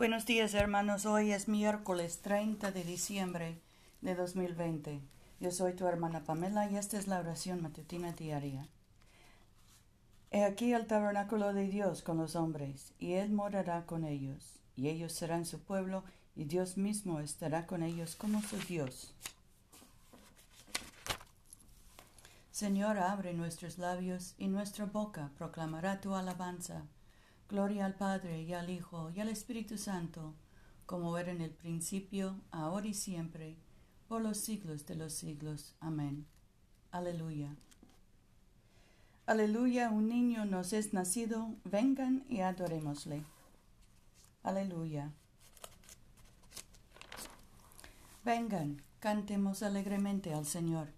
Buenos días hermanos, hoy es miércoles 30 de diciembre de 2020. Yo soy tu hermana Pamela y esta es la oración matutina diaria. He aquí el tabernáculo de Dios con los hombres, y Él morará con ellos, y ellos serán su pueblo, y Dios mismo estará con ellos como su Dios. Señor, abre nuestros labios, y nuestra boca proclamará tu alabanza. Gloria al Padre y al Hijo y al Espíritu Santo, como era en el principio, ahora y siempre, por los siglos de los siglos. Amén. Aleluya. Aleluya, un niño nos es nacido, vengan y adorémosle. Aleluya. Vengan, cantemos alegremente al Señor,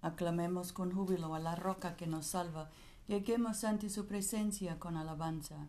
aclamemos con júbilo a la roca que nos salva, lleguemos ante su presencia con alabanza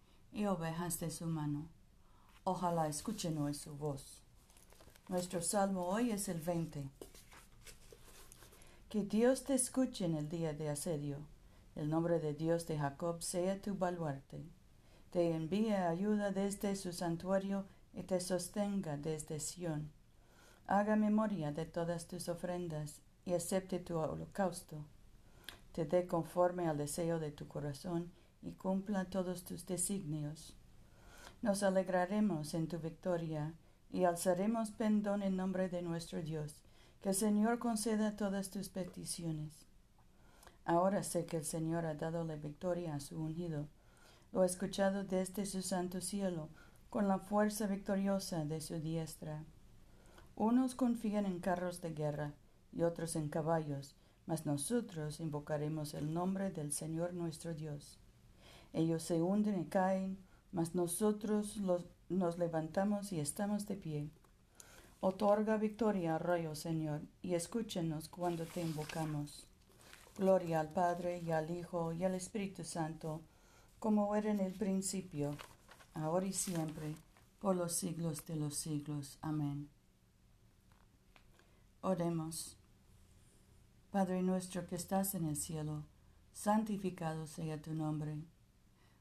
y ovejas de su mano. Ojalá escuchen hoy su voz. Nuestro salmo hoy es el 20. Que Dios te escuche en el día de asedio. El nombre de Dios de Jacob sea tu baluarte. Te envíe ayuda desde su santuario y te sostenga desde Sión. Haga memoria de todas tus ofrendas y acepte tu holocausto. Te dé conforme al deseo de tu corazón y cumpla todos tus designios. Nos alegraremos en tu victoria y alzaremos pendón en nombre de nuestro Dios. Que el Señor conceda todas tus peticiones. Ahora sé que el Señor ha dado la victoria a su ungido. Lo ha escuchado desde su santo cielo, con la fuerza victoriosa de su diestra. Unos confían en carros de guerra y otros en caballos, mas nosotros invocaremos el nombre del Señor nuestro Dios. Ellos se hunden y caen, mas nosotros nos levantamos y estamos de pie. Otorga victoria, rayo Señor, y escúchenos cuando te invocamos. Gloria al Padre y al Hijo y al Espíritu Santo, como era en el principio, ahora y siempre, por los siglos de los siglos. Amén. Oremos. Padre nuestro que estás en el cielo, santificado sea tu nombre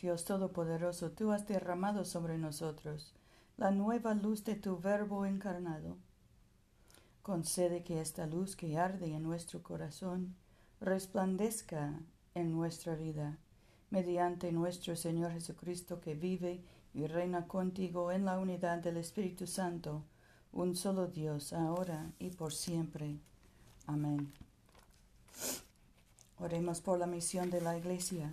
Dios Todopoderoso, tú has derramado sobre nosotros la nueva luz de tu Verbo encarnado. Concede que esta luz que arde en nuestro corazón resplandezca en nuestra vida, mediante nuestro Señor Jesucristo que vive y reina contigo en la unidad del Espíritu Santo, un solo Dios, ahora y por siempre. Amén. Oremos por la misión de la Iglesia.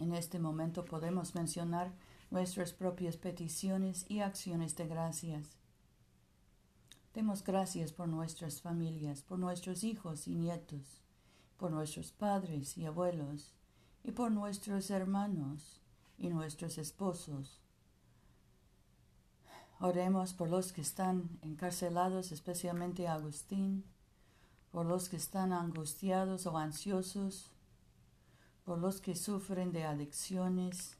En este momento podemos mencionar nuestras propias peticiones y acciones de gracias. Demos gracias por nuestras familias, por nuestros hijos y nietos, por nuestros padres y abuelos, y por nuestros hermanos y nuestros esposos. Oremos por los que están encarcelados, especialmente Agustín, por los que están angustiados o ansiosos, por los que sufren de adicciones,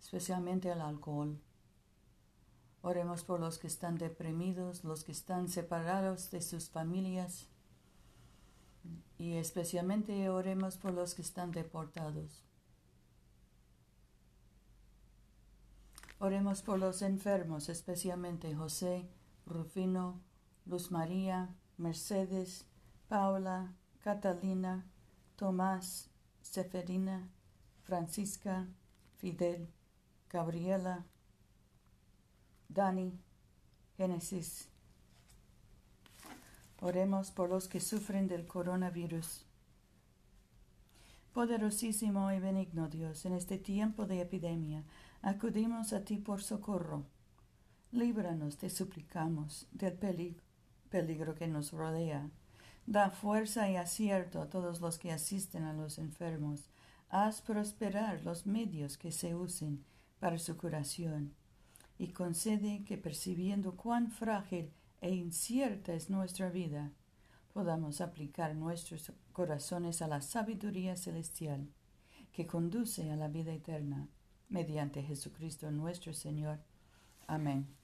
especialmente al alcohol. Oremos por los que están deprimidos, los que están separados de sus familias y especialmente oremos por los que están deportados. Oremos por los enfermos, especialmente José, Rufino, Luz María, Mercedes, Paula, Catalina, Tomás, Seferina, Francisca, Fidel, Gabriela, Dani, Génesis. Oremos por los que sufren del coronavirus. Poderosísimo y benigno Dios, en este tiempo de epidemia, acudimos a ti por socorro. Líbranos, te suplicamos, del peligro, que nos rodea. Da fuerza y acierto a todos los que asisten a los enfermos. Haz prosperar los medios que se usen para su curación y concede que percibiendo cuán frágil e incierta es nuestra vida, podamos aplicar nuestros corazones a la sabiduría celestial que conduce a la vida eterna, mediante Jesucristo nuestro Señor. Amén.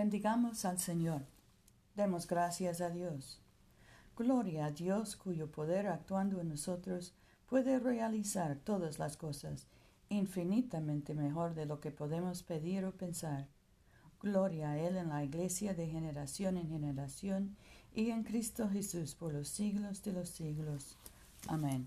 Bendigamos al Señor. Demos gracias a Dios. Gloria a Dios cuyo poder actuando en nosotros puede realizar todas las cosas infinitamente mejor de lo que podemos pedir o pensar. Gloria a Él en la Iglesia de generación en generación y en Cristo Jesús por los siglos de los siglos. Amén.